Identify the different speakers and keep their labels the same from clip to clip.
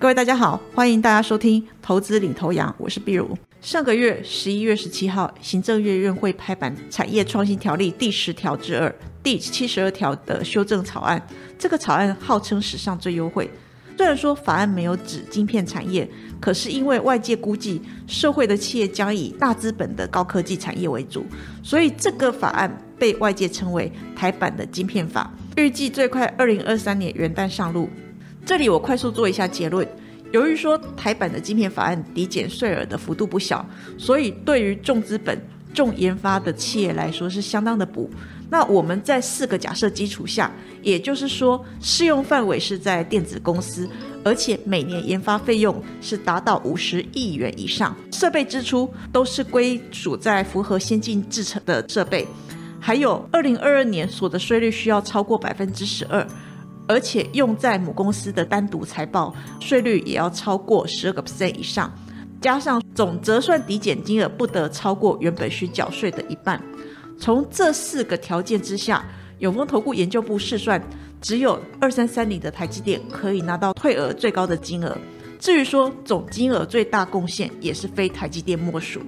Speaker 1: 各位大家好，欢迎大家收听投资领头羊，我是碧如。上个月十一月十七号，行政院院会拍板《产业创新条例》第十条之二、第七十二条的修正草案。这个草案号称史上最优惠。虽然说法案没有指晶片产业，可是因为外界估计社会的企业将以大资本的高科技产业为主，所以这个法案被外界称为台版的晶片法。预计最快二零二三年元旦上路。这里我快速做一下结论。由于说台版的晶片法案抵减税额的幅度不小，所以对于重资本、重研发的企业来说是相当的补。那我们在四个假设基础下，也就是说适用范围是在电子公司，而且每年研发费用是达到五十亿元以上，设备支出都是归属在符合先进制程的设备，还有二零二二年所得税率需要超过百分之十二。而且用在母公司的单独财报税率也要超过十二个 percent 以上，加上总折算抵减金额不得超过原本需缴税的一半。从这四个条件之下，永丰投顾研究部试算，只有二三三零的台积电可以拿到退额最高的金额。至于说总金额最大贡献，也是非台积电莫属。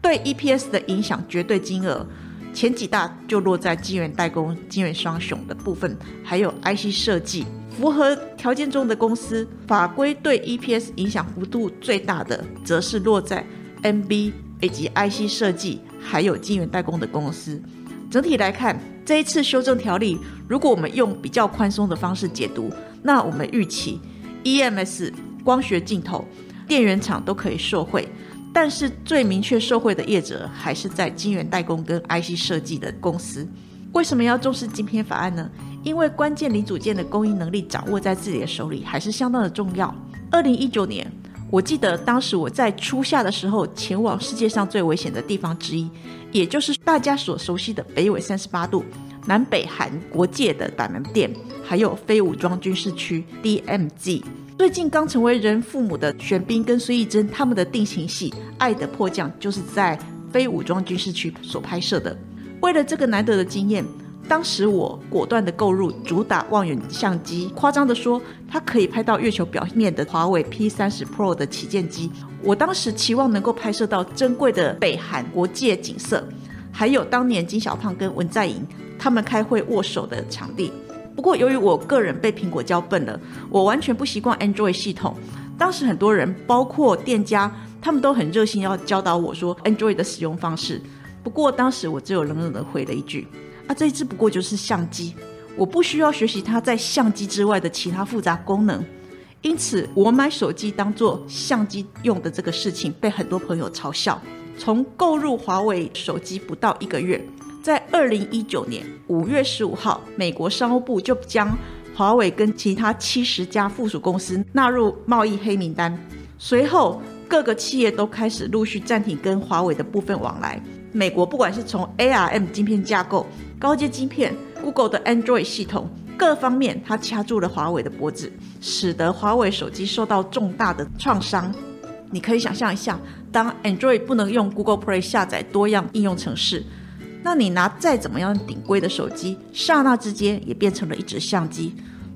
Speaker 1: 对 EPS 的影响，绝对金额。前几大就落在晶圆代工、晶圆双雄的部分，还有 IC 设计符合条件中的公司，法规对 EPS 影响幅度最大的，则是落在 NB 以及 IC 设计还有晶圆代工的公司。整体来看，这一次修正条例，如果我们用比较宽松的方式解读，那我们预期 EMS 光学镜头、电源厂都可以受惠。但是最明确受惠的业者还是在晶圆代工跟 IC 设计的公司。为什么要重视晶片法案呢？因为关键零组件的供应能力掌握在自己的手里，还是相当的重要。二零一九年，我记得当时我在初夏的时候前往世界上最危险的地方之一，也就是大家所熟悉的北纬三十八度、南北韩国界的板门店，还有非武装军事区 DMZ。最近刚成为人父母的玄彬跟孙艺珍，他们的定情戏《爱的迫降》就是在非武装军事区所拍摄的。为了这个难得的经验，当时我果断的购入主打望远相机，夸张的说，它可以拍到月球表面的华为 P 三十 Pro 的旗舰机。我当时期望能够拍摄到珍贵的北韩国界景色，还有当年金小胖跟文在寅他们开会握手的场地。不过，由于我个人被苹果教笨了，我完全不习惯 Android 系统。当时很多人，包括店家，他们都很热心要教导我说 Android 的使用方式。不过当时我只有冷冷的回了一句：“啊，这只不过就是相机，我不需要学习它在相机之外的其他复杂功能。”因此，我买手机当做相机用的这个事情，被很多朋友嘲笑。从购入华为手机不到一个月。在二零一九年五月十五号，美国商务部就将华为跟其他七十家附属公司纳入贸易黑名单。随后，各个企业都开始陆续暂停跟华为的部分往来。美国不管是从 ARM 晶片架构、高阶晶片、Google 的 Android 系统各方面，它掐住了华为的脖子，使得华为手机受到重大的创伤。你可以想象一下，当 Android 不能用 Google Play 下载多样应用程式。那你拿再怎么样顶规的手机，刹那之间也变成了一只相机。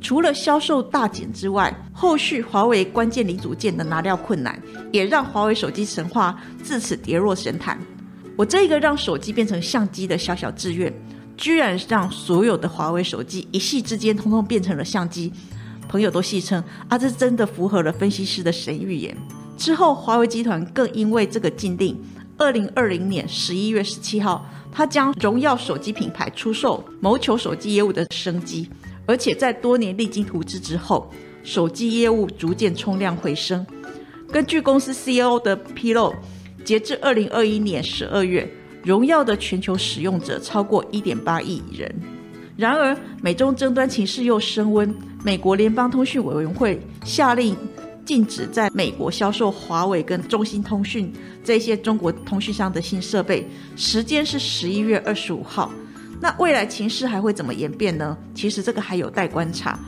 Speaker 1: 除了销售大减之外，后续华为关键零组件的拿料困难，也让华为手机神话自此跌落神坛。我这一个让手机变成相机的小小志愿，居然让所有的华为手机一夕之间通通变成了相机。朋友都戏称啊，这真的符合了分析师的神预言。之后，华为集团更因为这个禁令，二零二零年十一月十七号。他将荣耀手机品牌出售，谋求手机业务的升级，而且在多年历经图资之后，手机业务逐渐冲量回升。根据公司 CEO 的披露，截至二零二一年十二月，荣耀的全球使用者超过一点八亿人。然而，美中争端情势又升温，美国联邦通讯委员会下令。禁止在美国销售华为跟中兴通讯这些中国通讯商的新设备，时间是十一月二十五号。那未来情势还会怎么演变呢？其实这个还有待观察。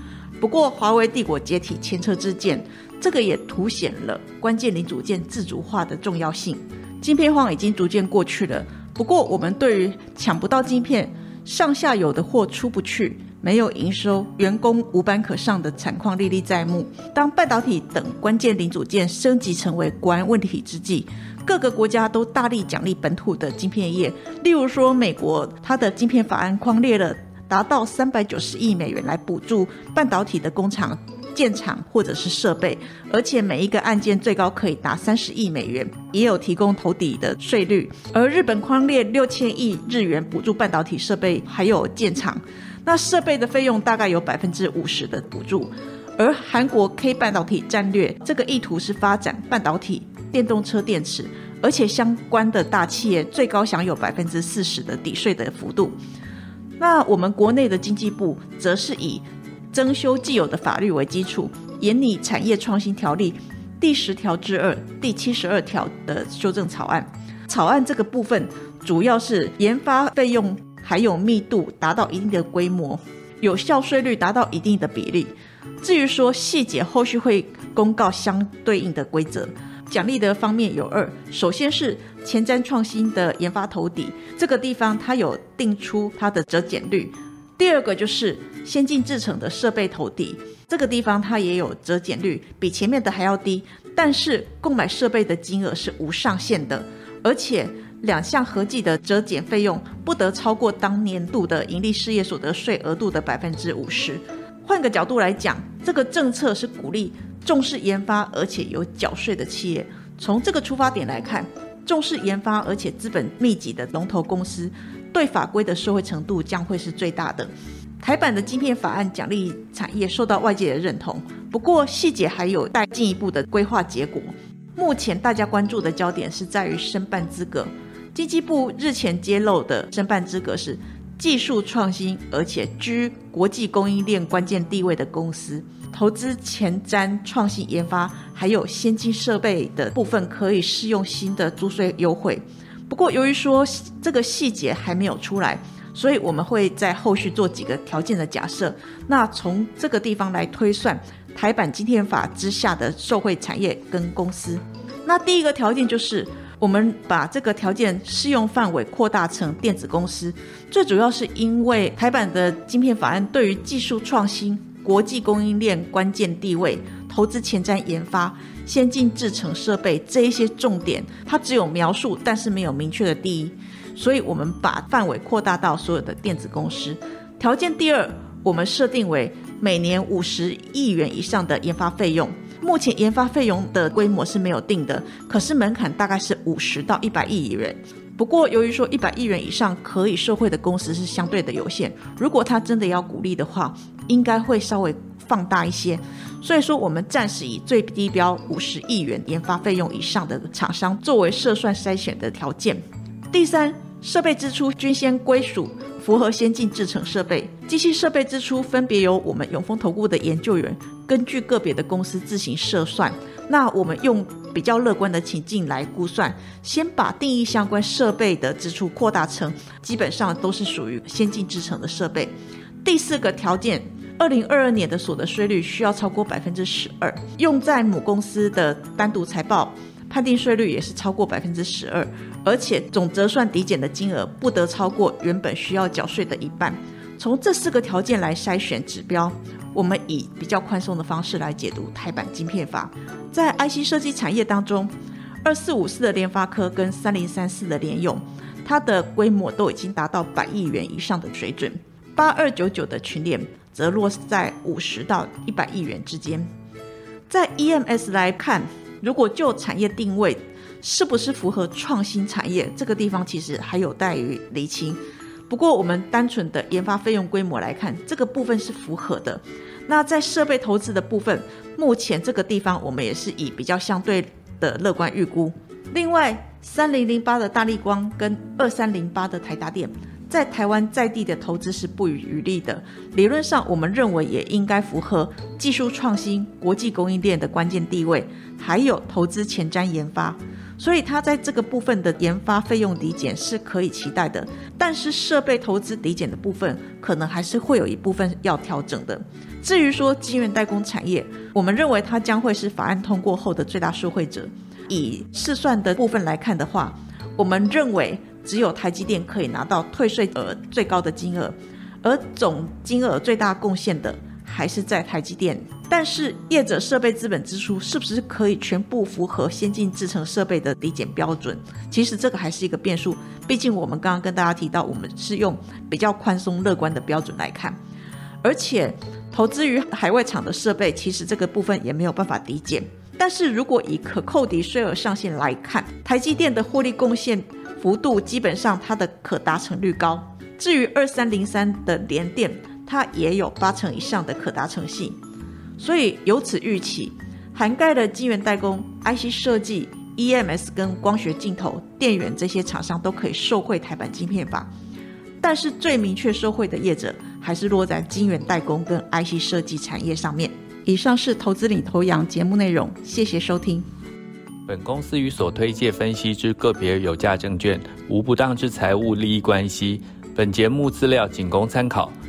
Speaker 1: 不过华为帝国解体前车之鉴，这个也凸显了关键零组件自主化的重要性。晶片荒已经逐渐过去了。不过我们对于抢不到晶片、上下游的货出不去，没有营收，员工无班可上的惨况历历在目。当半导体等关键零组件升级成为国安问题之际，各个国家都大力奖励本土的晶片业。例如说，美国它的晶片法案框列了达到三百九十亿美元来补助半导体的工厂建厂或者是设备，而且每一个案件最高可以达三十亿美元，也有提供投抵的税率。而日本框列六千亿日元补助半导体设备还有建厂。那设备的费用大概有百分之五十的补助，而韩国 K 半导体战略这个意图是发展半导体、电动车电池，而且相关的大企业最高享有百分之四十的抵税的幅度。那我们国内的经济部则是以增修既有的法律为基础，研拟产业创新条例第十条之二、第七十二条的修正草案。草案这个部分主要是研发费用。还有密度达到一定的规模，有效税率达到一定的比例。至于说细节，后续会公告相对应的规则。奖励的方面有二，首先是前瞻创新的研发投底，这个地方它有定出它的折减率。第二个就是先进制成的设备投底，这个地方它也有折减率，比前面的还要低，但是购买设备的金额是无上限的，而且。两项合计的折减费用不得超过当年度的盈利事业所得税额度的百分之五十。换个角度来讲，这个政策是鼓励重视研发而且有缴税的企业。从这个出发点来看，重视研发而且资本密集的龙头公司，对法规的受惠程度将会是最大的。台版的晶片法案奖励产业受到外界的认同，不过细节还有待进一步的规划结果。目前大家关注的焦点是在于申办资格。经济部日前揭露的申办资格是技术创新，而且居国际供应链关键地位的公司，投资前瞻创新研发，还有先进设备的部分可以适用新的租税优惠。不过，由于说这个细节还没有出来，所以我们会在后续做几个条件的假设。那从这个地方来推算台版今天法之下的受惠产业跟公司。那第一个条件就是。我们把这个条件适用范围扩大成电子公司，最主要是因为台版的晶片法案对于技术创新、国际供应链关键地位、投资前瞻研发、先进制程设备这一些重点，它只有描述，但是没有明确的第一，所以我们把范围扩大到所有的电子公司。条件第二，我们设定为每年五十亿元以上的研发费用。目前研发费用的规模是没有定的，可是门槛大概是五十到一百亿元。不过由于说一百亿元以上可以受惠的公司是相对的有限，如果他真的要鼓励的话，应该会稍微放大一些。所以说我们暂时以最低标五十亿元研发费用以上的厂商作为设算筛选的条件。第三，设备支出均先归属。符合先进制程设备、机器设备支出，分别由我们永丰投顾的研究员根据个别的公司自行设算。那我们用比较乐观的情境来估算，先把定义相关设备的支出扩大成基本上都是属于先进制程的设备。第四个条件，二零二二年的所得税率需要超过百分之十二，用在母公司的单独财报。判定税率也是超过百分之十二，而且总折算抵减的金额不得超过原本需要缴税的一半。从这四个条件来筛选指标，我们以比较宽松的方式来解读台版晶片法。在 IC 设计产业当中，二四五四的联发科跟三零三四的联用，它的规模都已经达到百亿元以上的水准。八二九九的群联则落在五十到一百亿元之间。在 EMS 来看。如果就产业定位是不是符合创新产业，这个地方其实还有待于厘清。不过我们单纯的研发费用规模来看，这个部分是符合的。那在设备投资的部分，目前这个地方我们也是以比较相对的乐观预估。另外，三零零八的大力光跟二三零八的台达电。在台湾在地的投资是不遗余力的。理论上，我们认为也应该符合技术创新、国际供应链的关键地位，还有投资前瞻研发。所以，它在这个部分的研发费用抵减是可以期待的。但是，设备投资抵减的部分，可能还是会有一部分要调整的。至于说晶圆代工产业，我们认为它将会是法案通过后的最大受惠者。以试算的部分来看的话，我们认为。只有台积电可以拿到退税额最高的金额，而总金额最大贡献的还是在台积电。但是业者设备资本支出是不是可以全部符合先进制程设备的抵减标准？其实这个还是一个变数。毕竟我们刚刚跟大家提到，我们是用比较宽松乐观的标准来看，而且投资于海外厂的设备，其实这个部分也没有办法抵减。但是如果以可扣抵税额上限来看，台积电的获利贡献幅度基本上它的可达成率高。至于二三零三的联电，它也有八成以上的可达成性。所以由此预期，涵盖了晶圆代工、IC 设计、EMS 跟光学镜头、电源这些厂商都可以受惠台版晶片法。但是最明确受惠的业者，还是落在晶圆代工跟 IC 设计产业上面。以上是投资领头羊节目内容，谢谢收听。
Speaker 2: 本公司与所推介分析之个别有价证券无不当之财务利益关系。本节目资料仅供参考。